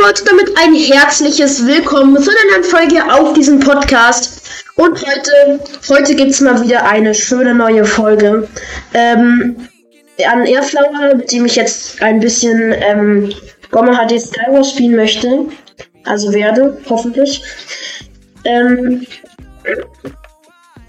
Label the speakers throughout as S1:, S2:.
S1: Leute, damit ein herzliches Willkommen zu einer neuen Folge auf diesem Podcast. Und heute, heute gibt es mal wieder eine schöne neue Folge. Ähm, an Airflower, mit dem ich jetzt ein bisschen ähm, Gomma HD Skywars spielen möchte. Also werde, hoffentlich. Ähm,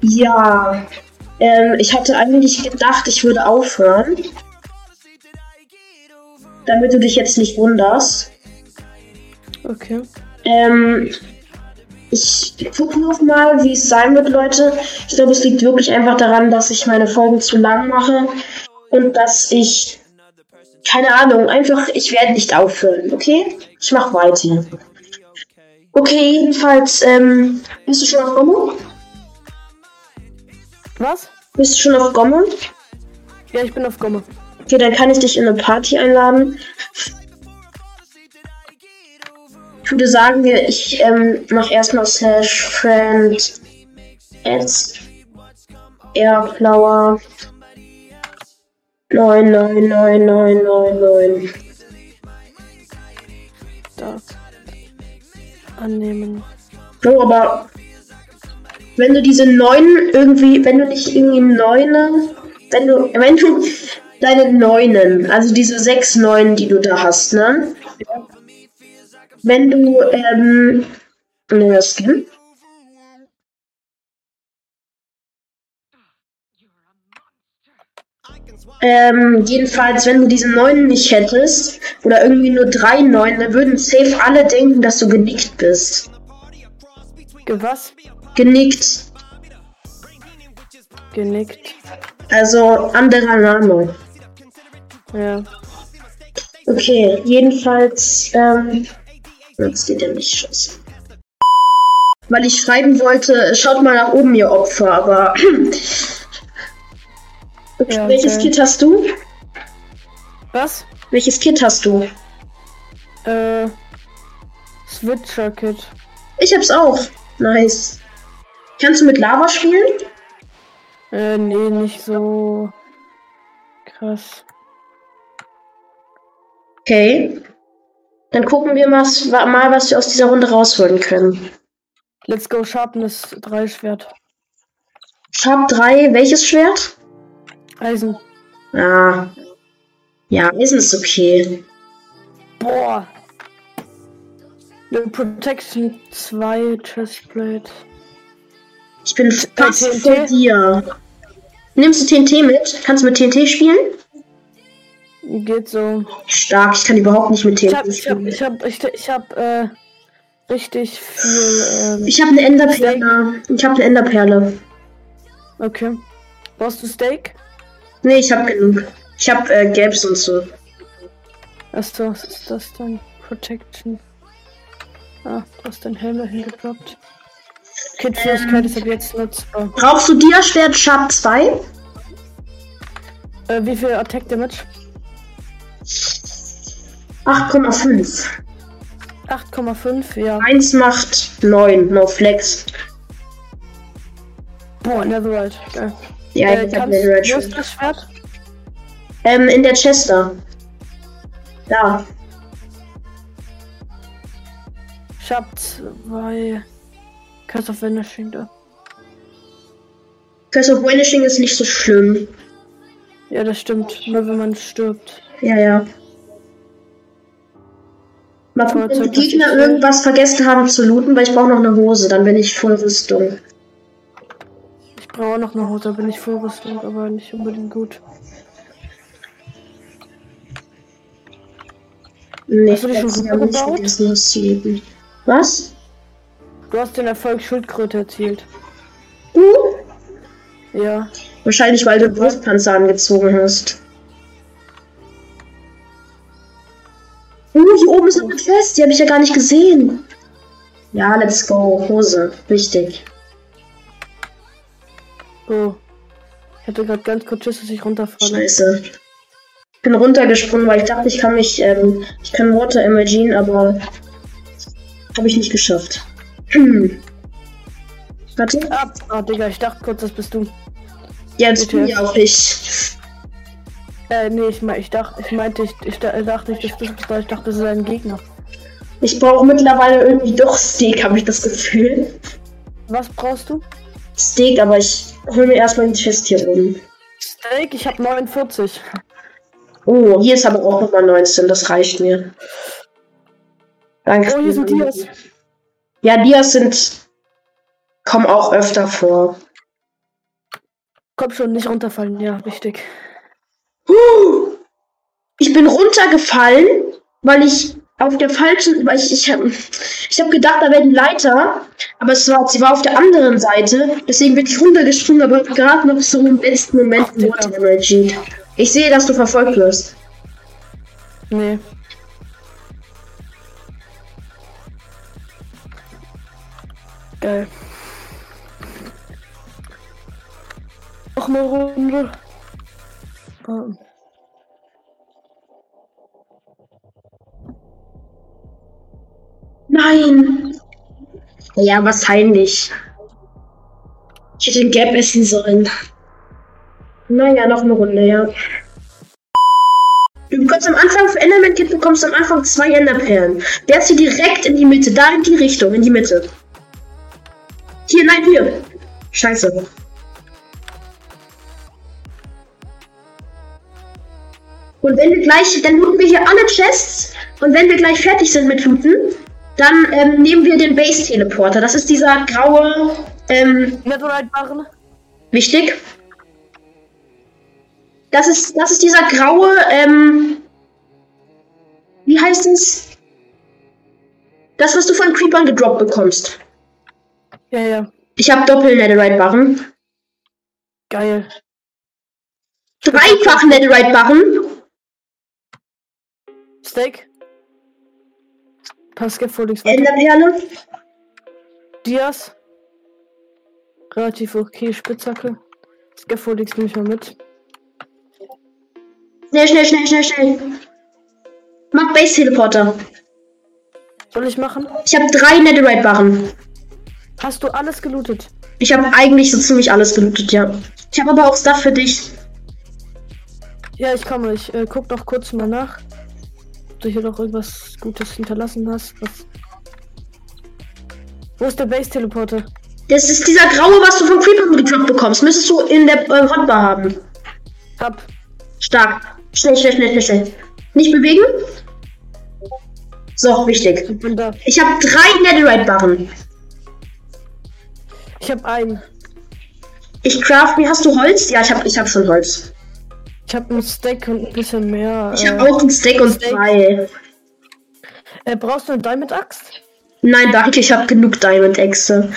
S1: ja, ähm, ich hatte eigentlich gedacht, ich würde aufhören. Damit du dich jetzt nicht wunderst.
S2: Okay.
S1: Ähm, ich gucke noch mal, wie es sein wird, Leute. Ich glaube, es liegt wirklich einfach daran, dass ich meine Folgen zu lang mache und dass ich keine Ahnung, einfach ich werde nicht aufhören, okay? Ich mache weiter. Okay, jedenfalls, ähm, bist du schon auf Gomme?
S2: Was?
S1: Bist du schon auf Gomme?
S2: Ja, ich bin auf Gomme.
S1: Okay, dann kann ich dich in eine Party einladen. Ich würde sagen, wir, ich ähm, mache erstmal slash friend at airflower 99999.
S2: Da. Annehmen.
S1: So, aber wenn du diese neun irgendwie, wenn du nicht irgendwie neune, wenn du, wenn du deine neunen, also diese sechs neunen, die du da hast, ne? Wenn du, ähm, das Skin. Ähm, jedenfalls, wenn du diese neun nicht hättest, oder irgendwie nur drei neun, dann würden safe alle denken, dass du genickt bist.
S2: Ge was?
S1: Genickt.
S2: Genickt.
S1: Also anderer Name.
S2: Ja.
S1: Okay, jedenfalls, ähm, jetzt geht er nicht Schuss. Weil ich schreiben wollte, schaut mal nach oben, ihr Opfer, aber.
S2: Ja,
S1: welches
S2: okay.
S1: Kit hast du?
S2: Was?
S1: Welches Kit hast du?
S2: Äh. Switcher Kit.
S1: Ich hab's auch. Nice. Kannst du mit Lava spielen?
S2: Äh, nee, nicht so. Krass.
S1: Okay. Dann gucken wir mal, mal was wir aus dieser Runde rausholen können.
S2: Let's go Sharpness 3 Schwert.
S1: Sharp 3, welches Schwert?
S2: Eisen.
S1: Ah. Ja, Eisen ist okay.
S2: Boah. Protection 2 Chestplate.
S1: Ich bin fast
S2: TNT?
S1: vor dir. Nimmst du TNT mit? Kannst du mit TNT spielen?
S2: Geht so.
S1: Stark, ich kann überhaupt nicht mit
S2: Ich
S1: TNT
S2: hab, ich hab, ich hab, ich, ich hab, äh, richtig viel, ähm,
S1: Ich habe eine Enderperle. Ich habe eine Enderperle.
S2: okay. Brauchst du Steak?
S1: Nee, ich habe genug. Ich habe äh, Gelbs und so.
S2: Achso, was ist das dann? Protection. Ah, du hast dein Helm dahin gedroppt. Kit-Fähigkeit ist ab jetzt nutzbar.
S1: Brauchst du Dia-Schwert Sharp 2?
S2: Äh, wie viel Attack Damage?
S1: 8,5.
S2: 8,5, ja.
S1: Eins macht 9. No Flex.
S2: Boah, Netherite. Geil.
S1: Ja,
S2: äh,
S1: ich hab
S2: ist
S1: Schwert.
S2: das Schwert?
S1: Ähm, in der Chester. Da.
S2: Ich hab zwei Curse of Vanishing da.
S1: Curse of Vanishing ist nicht so schlimm.
S2: Ja, das stimmt. Nur wenn man stirbt.
S1: Ja, ja. Mal gucken, wenn die
S2: was
S1: Gegner irgendwas vergessen haben zu looten, weil ich brauche noch eine Hose, dann bin ich voll Rüstung.
S2: Ich brauche noch eine Hose, bin ich Vollrüstung, aber nicht unbedingt gut.
S1: Nee,
S2: Hast du dich schon gut gebaut?
S1: vergessen, das zu looten. Was?
S2: Du hast den Erfolg Schildkröte erzielt.
S1: Du?
S2: Ja.
S1: Wahrscheinlich, weil du Brustpanzer angezogen hast. Die habe ich ja gar nicht gesehen. Ja, let's go. Hose. Wichtig.
S2: Oh. Ich hatte gerade ganz kurz Schiss, dass ich runterfalle.
S1: Scheiße. Ich bin runtergesprungen, weil ich dachte, ich kann mich, ähm, ich kann Water Imagine, aber habe ich nicht geschafft. Hm. Warte.
S2: Ah, ah, Digga, ich dachte kurz, das bist du.
S1: Ja, jetzt bin ich auch ich.
S2: Äh, nee, ich, mein, ich dachte, ich meinte, ich, ich da- dachte nicht, dass du bist, weil ich dachte, das ist ein Gegner.
S1: Ich brauche mittlerweile irgendwie doch Steak, habe ich das Gefühl.
S2: Was brauchst du?
S1: Steak, aber ich hole mir erstmal die Chest hier oben.
S2: Steak, ich habe 49.
S1: Oh, hier ist aber auch nochmal 19, das reicht mir. Danke.
S2: Oh, hier sind Dias.
S1: Ja, Dias sind. kommen auch öfter vor.
S2: Komm schon, nicht runterfallen, ja, richtig.
S1: Huh! Ich bin runtergefallen, weil ich auf der falschen, weil ich, ich habe ich hab gedacht, da wäre die Leiter, aber es war, sie war auf der anderen Seite, deswegen bin ich runtergesprungen, aber gerade noch so im letzten Moment. Water Energy. Ich sehe, dass du verfolgt wirst.
S2: Nee. Geil. Noch eine Runde. Ähm,
S1: Nein! Ja, wahrscheinlich. Ich hätte den Gap essen sollen. Naja, noch eine Runde, ja. Du bekommst am Anfang für Enderman Kit bekommst am Anfang zwei Enderperlen. Der ist hier direkt in die Mitte, da in die Richtung, in die Mitte. Hier, nein, hier. Scheiße. Und wenn wir gleich, dann looten wir hier alle Chests. Und wenn wir gleich fertig sind mit Looten, dann ähm, nehmen wir den Base Teleporter. Das ist dieser graue, ähm,
S2: Netherite-Barren.
S1: wichtig. Das ist, das ist dieser graue, ähm, wie heißt es? Das, was du von Creepern gedroppt bekommst.
S2: Ja, ja.
S1: Ich habe Doppel-Netherite-Barren.
S2: Geil.
S1: Dreifach Netherite-Barren.
S2: Steak. Paar Scaffoldings.
S1: Enderperle.
S2: Dias. Relativ okay, Spitzhacke. Scaffoldings nehme ich mal mit.
S1: Schnell, schnell, schnell, schnell, schnell. Mach Base-Teleporter.
S2: Soll ich machen?
S1: Ich habe drei Netherite-Barren.
S2: Hast du alles gelootet?
S1: Ich habe eigentlich so ziemlich alles gelootet, ja. Ich habe aber auch Stuff für dich.
S2: Ja, ich komme. Ich äh, guck noch kurz mal nach. Du hier noch irgendwas Gutes hinterlassen hast. Was... Wo ist der Base-Teleporter?
S1: Das ist dieser graue, was du von Creeper gedroppt bekommst. Müsstest du in der äh, Hotbar haben.
S2: Hab.
S1: Stark. Schnell, schnell, schnell, schnell, schnell. Nicht bewegen. So, wichtig.
S2: Ich bin da.
S1: Ich habe drei Netherite-Barren.
S2: Ich hab einen.
S1: Ich craft mir. Hast du Holz? Ja, ich habe ich hab schon Holz.
S2: Ich hab einen Steak und ein bisschen mehr.
S1: Ich
S2: äh,
S1: habe auch einen Steak und
S2: Steak.
S1: zwei.
S2: äh, brauchst du eine Diamond-Axt?
S1: Nein, danke, ich habe genug Diamond-Äxte.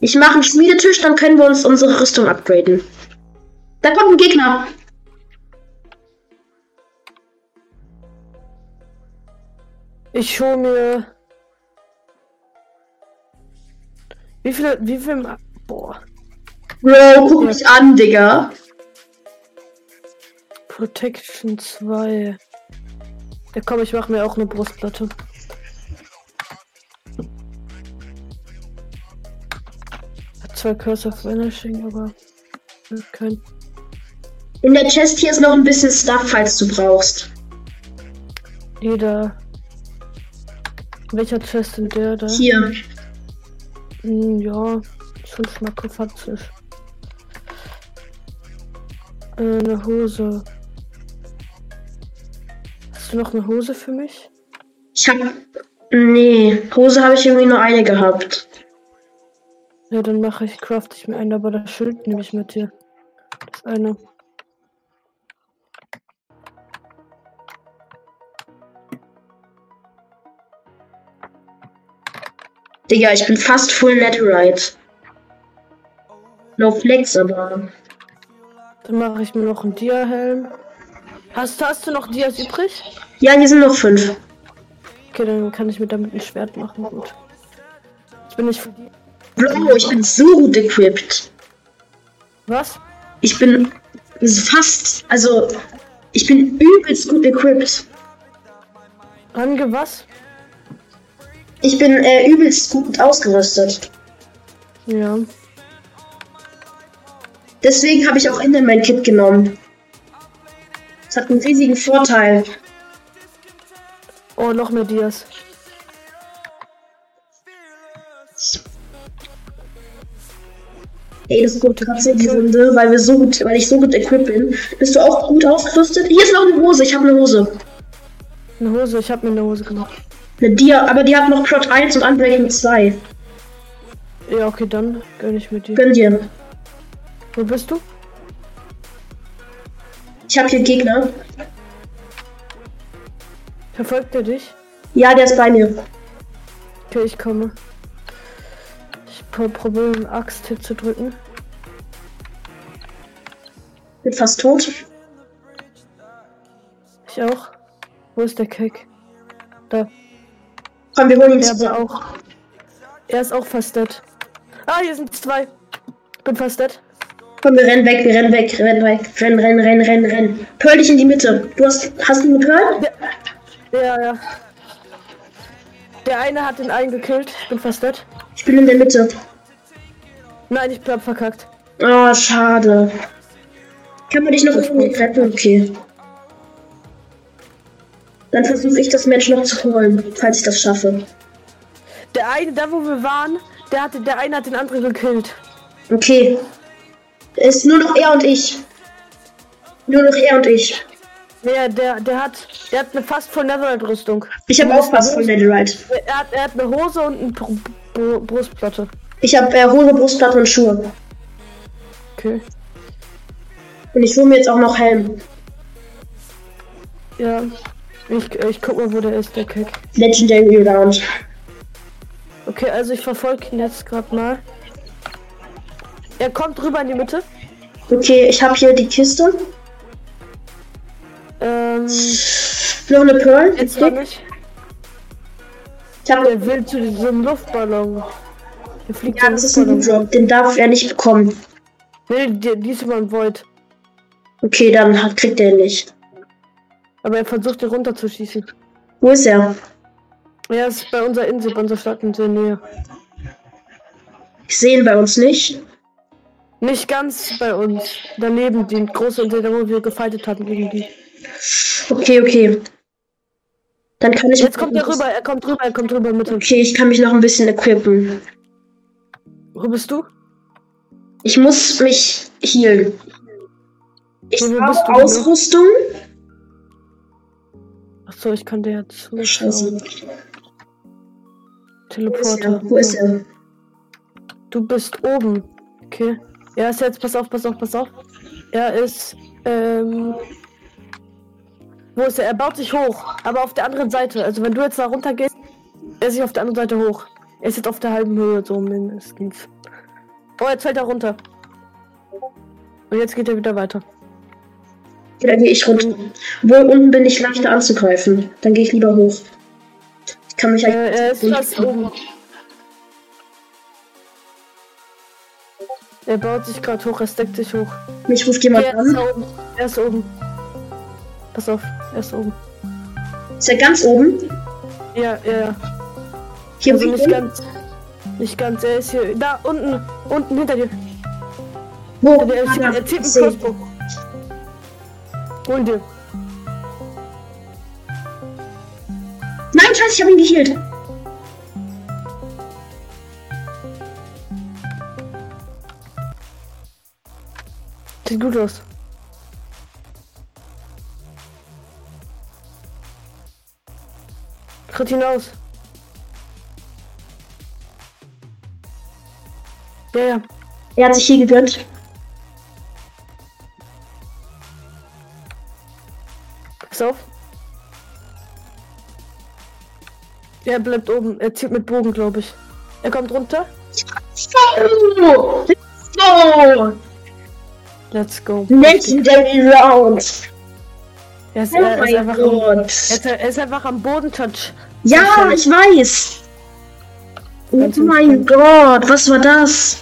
S1: Ich mache einen Schmiedetisch, dann können wir uns unsere Rüstung upgraden. Da kommt ein Gegner.
S2: Ich hol mir. Wie viele. Wie viel. Boah.
S1: Bro, guck mich an, Digga.
S2: Protection 2. Ja komm, ich mach mir auch eine Brustplatte. Hat zwar Curse of Vanishing, aber kein.
S1: In der Chest hier ist noch ein bisschen Stuff, falls du brauchst.
S2: Jeder. Welcher Chest in der da?
S1: Hier.
S2: Hm, ja, schon schmackofatzisch. Äh, eine Hose. Du noch eine Hose für mich?
S1: Ich hab. Nee, Hose habe ich irgendwie nur eine gehabt.
S2: Ja, dann mache ich, craft ich mir eine, aber das Schild nehme ich mit hier. Das eine.
S1: Digga, ich bin fast full Netherite. No Flex, aber.
S2: Dann mache ich mir noch einen Dia-Helm. Hast, hast du noch Dias übrig?
S1: Ja, hier sind noch fünf.
S2: Okay, dann kann ich mir damit ein Schwert machen. Gut. Ich bin nicht für die.
S1: Bro, ich bin so gut equipped.
S2: Was?
S1: Ich bin fast. Also. Ich bin übelst gut equipped.
S2: Ange was?
S1: Ich bin äh, übelst gut ausgerüstet.
S2: Ja.
S1: Deswegen habe ich auch Enderman Kit genommen. Es hat einen riesigen Vorteil.
S2: Oh, noch mehr Dias.
S1: Ey, das ist gut trotzdem die Runde, weil wir so gut, weil ich so gut equipped bin. Bist du auch gut ausgerüstet? Hier ist noch eine Hose, ich habe eine Hose.
S2: Eine Hose, ich habe mir eine Hose gemacht.
S1: Eine Dia, aber die hat noch Plot 1 und Unbreaking 2.
S2: Ja, okay, dann gönn ich mit dir.
S1: Gönn dir.
S2: Wo bist du?
S1: Ich habe hier Gegner.
S2: Verfolgt er dich?
S1: Ja, der ist bei mir.
S2: Okay, ich komme. Ich pro probiere einen Axt-Hit zu drücken.
S1: Bin fast tot.
S2: Ich auch. Wo ist der Keck? Da.
S1: Komm, wir holen ihn zusammen.
S2: auch. Er ist auch fast dead. Ah, hier sind zwei. Bin fast dead.
S1: Komm, wir rennen weg, wir rennen weg, rennen weg. Rennen, rennen, rennen, rennen, rennen. Pearl dich in die Mitte. Du hast, hast du eine Pearl?
S2: Ja, ja. Der eine hat den einen gekillt. Ich bin fast dead.
S1: Ich bin in der Mitte.
S2: Nein, ich bleib verkackt.
S1: Oh, schade. Kann man dich noch irgendwie retten? Okay. Dann versuche ich das Match noch zu holen, falls ich das schaffe.
S2: Der eine, da wo wir waren, der hatte, der eine hat den anderen gekillt.
S1: Okay. Es ist nur noch er und ich. Nur noch er und ich.
S2: Ja, der, der hat, der hat eine fast voll Netherite-Rüstung.
S1: Ich habe auch was von Netherite.
S2: Er hat, er hat eine Hose und eine Br Br Brustplatte.
S1: Ich habe äh, Hose, Brustplatte und Schuhe.
S2: Okay.
S1: Und ich hole mir jetzt auch noch Helm.
S2: Ja. Ich, ich guck mal, wo der ist, der Keck.
S1: Legendary Round.
S2: Okay, also ich verfolge ihn jetzt gerade mal. Er kommt rüber in die Mitte.
S1: Okay, ich habe hier die Kiste.
S2: Ähm,
S1: Noch eine Pearl.
S2: jetzt noch nicht.
S1: Ich habe
S2: Er will zu diesem Luftballon. Der fliegt
S1: ja, das ist ein. Drop. Den darf er nicht bekommen.
S2: Nee, die, diesmal ein Void.
S1: Okay, dann hat, kriegt er ihn nicht.
S2: Aber er versucht, hier runterzuschießen.
S1: Wo ist er?
S2: Er ist bei unserer Insel, bei unserer Stadtinsel in der Nähe.
S1: Ich sehe ihn bei uns nicht.
S2: Nicht ganz bei uns. Daneben, die große da wo wir gefightet hatten gegen die.
S1: Okay, okay. Dann kann ich.
S2: Jetzt kommt er rüber, er kommt rüber, er kommt rüber mit uns.
S1: Okay, ich kann mich noch ein bisschen equippen.
S2: Wo bist du?
S1: Ich muss mich healen. Ich
S2: Wo
S1: habe
S2: bist du?
S1: Ausrüstung.
S2: Achso, ich kann dir jetzt
S1: Scheiße.
S2: zuschauen.
S1: Wo ist er?
S2: Teleporter.
S1: Wo ist er?
S2: Du bist oben. Okay. Er ist jetzt, pass auf, pass auf, pass auf. Er ist, ähm. Wo ist er? Er baut sich hoch, aber auf der anderen Seite. Also wenn du jetzt da runter gehst, er ist sich auf der anderen Seite hoch. Er ist jetzt auf der halben Höhe, so mindestens. Oh, jetzt fällt er runter. Und jetzt geht er wieder weiter.
S1: Okay, dann gehe ich runter. Wo unten bin ich leichter anzugreifen. Dann gehe ich lieber hoch. Ich kann mich
S2: Äh, er ist
S1: eigentlich.
S2: fast oben. Er baut sich gerade hoch, er steckt sich hoch.
S1: Mich ruft jemand
S2: er ist
S1: an.
S2: da oben. Er ist oben. Pass auf, er ist oben.
S1: Ist er ganz oben?
S2: Ja, ja, ja.
S1: Hier
S2: Also nicht ganz. Nicht ganz, er ist hier. Da, unten. Unten hinter dir.
S1: Wo?
S2: Er, er,
S1: Ah,
S2: zieht-
S1: da.
S2: er zieht einen. Crossbow. Hol dir.
S1: Nein, scheiße, ich habe ihn geheilt.
S2: Sieht gut aus. Tritt hinaus. Ja, ja.
S1: Er hat sich hier gegönnt.
S2: Pass auf. Er bleibt oben. Er zieht mit Bogen, glaube ich. Er kommt runter.
S1: Oh, oh,
S2: Let's go.
S1: Legendary Round.
S2: Er ist,
S1: Oh
S2: er ist,
S1: mein
S2: einfach, am, er
S1: Gott.
S2: er ist einfach am Boden touch.
S1: Ja, ich weiß. Oh mein. Gott, was war das?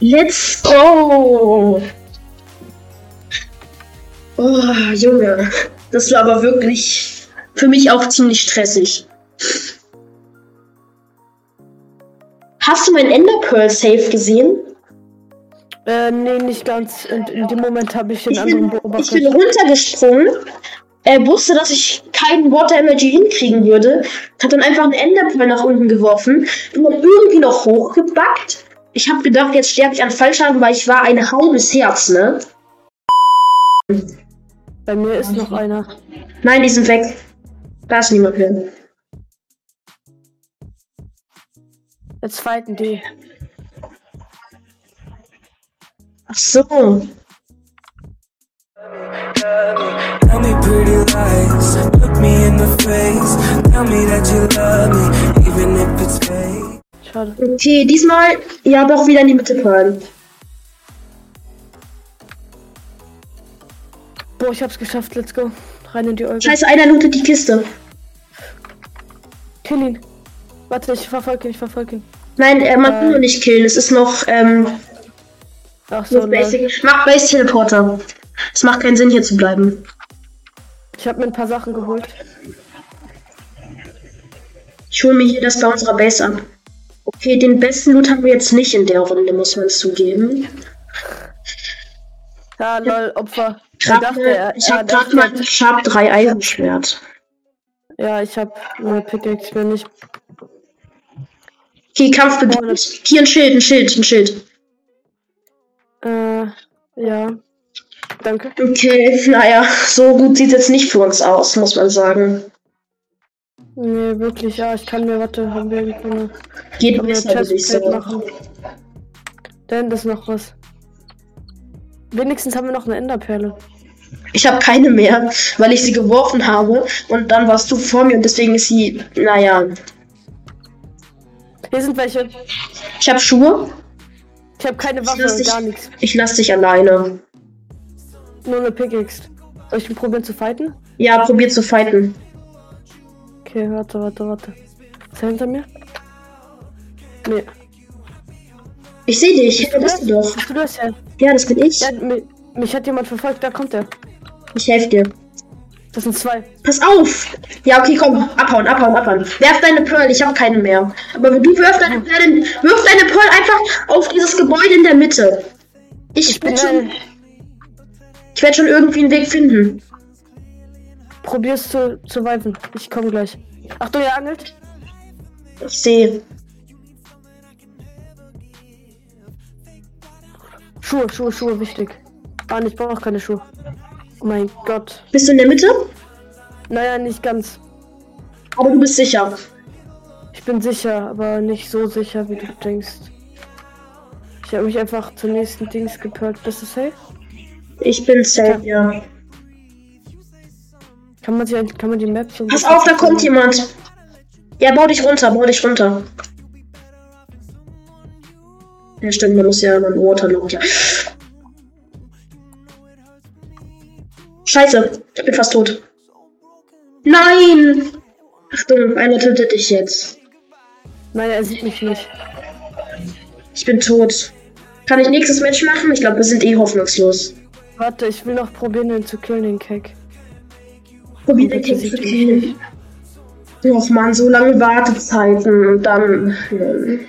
S1: Let's go. Oh, Junge. Das war aber wirklich für mich auch ziemlich stressig. Hast du mein Ender Pearl Safe gesehen?
S2: Äh, nee, nicht ganz. In, in dem Moment habe ich den
S1: Ich
S2: anderen
S1: bin, ich
S2: beobachtet.
S1: bin runtergesprungen. Er wusste, dass ich keinen Water Energy hinkriegen würde. Hat dann einfach einen Ender Pearl nach unten geworfen. Bin dann irgendwie noch hochgebackt. Ich habe gedacht, jetzt sterbe ich an Fallschaden, weil ich war ein halbes Herz, ne?
S2: Bei mir ist noch einer.
S1: Nein, die sind weg. Da ist niemand mehr.
S2: Jetzt fighten die.
S1: Ach so.
S3: Tell me pretty lies, look me in the face. Tell me that you love me, even if it's fake.
S2: Schade.
S1: Okay, diesmal ja doch wieder in die Mitte fallen.
S2: Boah, ich hab's geschafft. Let's go. Rein in die Olga.
S1: Scheiße, einer lootet die Kiste.
S2: Kill ihn. Warte, ich verfolge ihn, ich verfolge ihn.
S1: Nein, äh, man
S2: Äh.
S1: kann nur nicht killen. Es ist noch ähm,
S2: Ach so, nein.
S1: basic. Mach Base Teleporter. Es macht keinen Sinn hier zu bleiben.
S2: Ich habe mir ein paar Sachen geholt.
S1: Ich hole mir hier das bei unserer Base ab. Okay, den besten Loot haben wir jetzt nicht in der Runde, muss man zugeben.
S2: Ja, lol, Opfer. Er
S1: Grad
S2: dachte, er,
S1: ich habe gerade
S2: dachte,
S1: mal Sharp 3 Eisenschwert.
S2: Ja, ich habe eine Pickaxe mir nicht.
S1: Okay, Kampf beginnt. Hier ein Schild, ein Schild, ein Schild.
S2: Äh, ja. Danke.
S1: Okay, naja, so gut sieht jetzt nicht für uns aus, muss man sagen.
S2: Nee, wirklich, ja, ich kann mir, warte, haben wir irgendwo eine,
S1: Geht
S2: haben wir
S1: besser,
S2: eine
S1: würde ich
S2: Chestplate
S1: sagen.
S2: machen. Denn das ist noch was. Wenigstens haben wir noch eine Enderperle.
S1: Ich habe keine mehr, weil ich sie geworfen habe und dann warst du vor mir und deswegen ist sie, naja.
S2: Hier sind welche.
S1: Ich habe Schuhe,
S2: Ich habe keine Waffe und
S1: dich-
S2: gar nichts.
S1: ich lass dich alleine.
S2: Nur eine Pickaxe. Soll ich probieren zu fighten?
S1: Ja, probier zu fighten.
S2: Okay, warte, warte, warte. Ist er hinter mir? Nee.
S1: Ich sehe dich, da bist du doch.
S2: Bist du das ja?
S1: Ja, das bin ich.
S2: Ja, mich, mich hat jemand verfolgt, da kommt er.
S1: Ich helfe dir.
S2: Das sind zwei.
S1: Pass auf! Ja, okay, komm, abhauen, abhauen, abhauen. Werf deine Pearl, ich habe keine mehr. Aber du wirf deine Pearl, wirf deine Pearl einfach auf dieses Gebäude in der Mitte. Ich,
S2: Ich bin
S1: werde schon, ich werd schon irgendwie einen Weg finden.
S2: Probier's zu, zu weifen. Ich komme gleich. Achtung, er angelt.
S1: Ich sehe.
S2: Schuhe, Schuhe, Schuhe, wichtig. Ah, ich brauche keine Schuhe. Oh mein Gott.
S1: Bist du in der Mitte?
S2: Naja, nicht ganz.
S1: Aber du bist sicher.
S2: Ich bin sicher, aber nicht so sicher, wie du denkst. Ich habe mich einfach zum nächsten Dings gepackt. Bist du safe?
S1: Ich bin safe, ja.
S2: Kann man, sich, kann man die Map so.
S1: Pass auf, da kommt jemand. Ja, bau dich runter, bau dich runter. Ja, stimmt, man muss ja einen Waterlock, ja. Scheiße, ich bin fast tot. Nein! Achtung, einer tötet dich jetzt.
S2: Nein, er sieht mich nicht.
S1: Ich bin tot. Kann ich nächstes Match machen? Ich glaube, wir sind eh hoffnungslos.
S2: Warte, ich will noch probieren, den zu killen, den Cake.
S1: Probier den Kick zu killen. Och man, so lange Wartezeiten und dann. hm.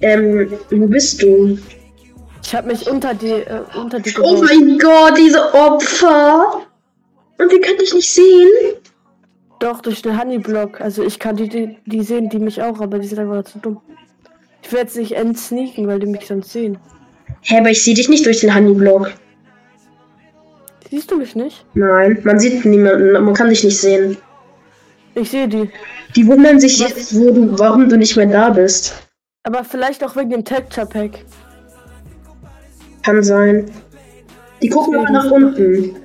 S1: Ähm, wo bist du?
S2: Ich habe mich unter die, äh, unter die
S1: Oh
S2: gebaut.
S1: mein Gott, diese Opfer! Und wir können dich nicht sehen?
S2: Doch, durch den Honeyblock. Also ich kann die, die, die sehen, die mich auch, aber die sind einfach zu dumm. Ich werde nicht entsneaken, weil die mich sonst sehen.
S1: Hä, aber ich sehe dich nicht durch den Honeyblock.
S2: Siehst du mich nicht?
S1: Nein, man sieht niemanden, man kann dich nicht sehen.
S2: Ich sehe die.
S1: Die wundern sich jetzt, wo du, warum du nicht mehr da bist.
S2: Aber vielleicht auch wegen dem Texture Pack.
S1: Kann sein. Die gucken aber nach unten.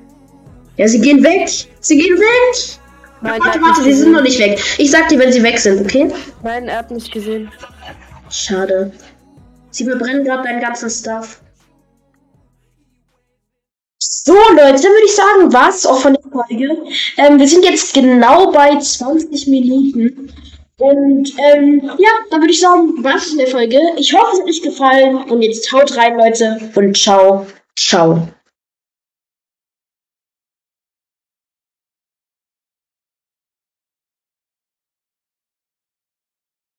S1: Ja, sie gehen weg. Sie gehen weg.
S2: Nein,
S1: warte, warte, sie sind noch nicht weg. Ich sag dir, wenn sie weg sind, okay?
S2: Nein, er hat mich gesehen.
S1: Schade. Sie verbrennen gerade deinen ganzen Stuff. So, Leute, dann würde ich sagen, war's auch von der Folge. Ähm, wir sind jetzt genau bei 20 Minuten. Und ähm, ja, dann würde ich sagen, war's in der Folge. Ich hoffe, es hat euch gefallen. Und jetzt haut rein, Leute. Und ciao, ciao.